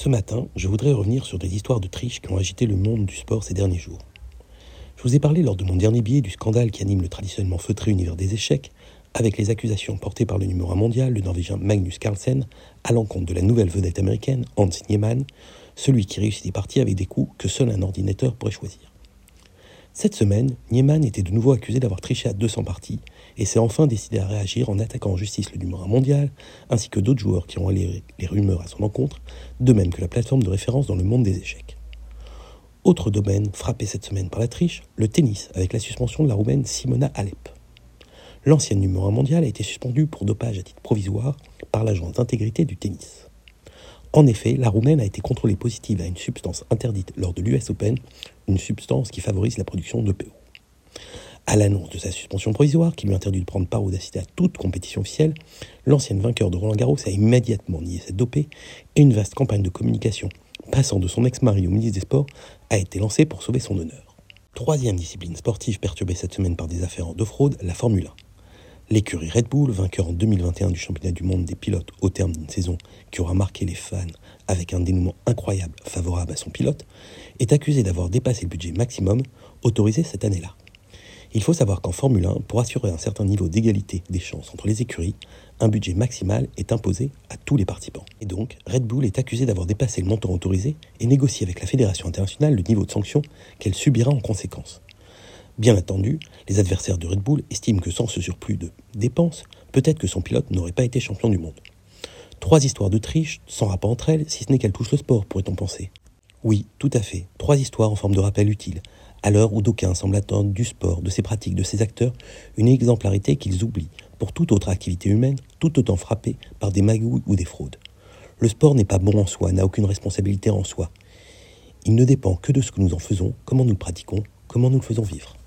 Ce matin, je voudrais revenir sur des histoires de triche qui ont agité le monde du sport ces derniers jours. Je vous ai parlé lors de mon dernier billet du scandale qui anime le traditionnellement feutré univers des échecs, avec les accusations portées par le numéro 1 mondial, le norvégien Magnus Carlsen, à l'encontre de la nouvelle vedette américaine, Hans Niemann, celui qui réussit des parties avec des coups que seul un ordinateur pourrait choisir. Cette semaine, Niemann était de nouveau accusé d'avoir triché à 200 parties et s'est enfin décidé à réagir en attaquant en justice le numéro 1 mondial, ainsi que d'autres joueurs qui ont allé les rumeurs à son encontre, de même que la plateforme de référence dans le monde des échecs. Autre domaine frappé cette semaine par la triche, le tennis, avec la suspension de la Roumaine Simona Alep. L'ancienne numéro 1 mondial a été suspendue pour dopage à titre provisoire par l'agence d'intégrité du tennis. En effet, la roumaine a été contrôlée positive à une substance interdite lors de l'US Open, une substance qui favorise la production d'EPO. À l'annonce de sa suspension provisoire, qui lui interdit de prendre part ou d'assister à toute compétition officielle, l'ancienne vainqueur de Roland Garros a immédiatement nié cette dopée et une vaste campagne de communication, passant de son ex-mari au ministre des Sports, a été lancée pour sauver son honneur. Troisième discipline sportive perturbée cette semaine par des affaires de fraude, la Formule 1. L'écurie Red Bull, vainqueur en 2021 du championnat du monde des pilotes au terme d'une saison qui aura marqué les fans avec un dénouement incroyable favorable à son pilote, est accusée d'avoir dépassé le budget maximum autorisé cette année-là. Il faut savoir qu'en Formule 1, pour assurer un certain niveau d'égalité des chances entre les écuries, un budget maximal est imposé à tous les participants. Et donc, Red Bull est accusé d'avoir dépassé le montant autorisé et négocie avec la Fédération internationale le niveau de sanction qu'elle subira en conséquence. Bien entendu, les adversaires de Red Bull estiment que sans ce surplus de dépenses, peut-être que son pilote n'aurait pas été champion du monde. Trois histoires de triche, sans rapport entre elles, si ce n'est qu'elles touchent le sport, pourrait-on penser. Oui, tout à fait, trois histoires en forme de rappel utile, à l'heure où d'aucuns semblent attendre du sport, de ses pratiques, de ses acteurs, une exemplarité qu'ils oublient pour toute autre activité humaine, tout autant frappée par des magouilles ou des fraudes. Le sport n'est pas bon en soi, n'a aucune responsabilité en soi. Il ne dépend que de ce que nous en faisons, comment nous le pratiquons, comment nous le faisons vivre.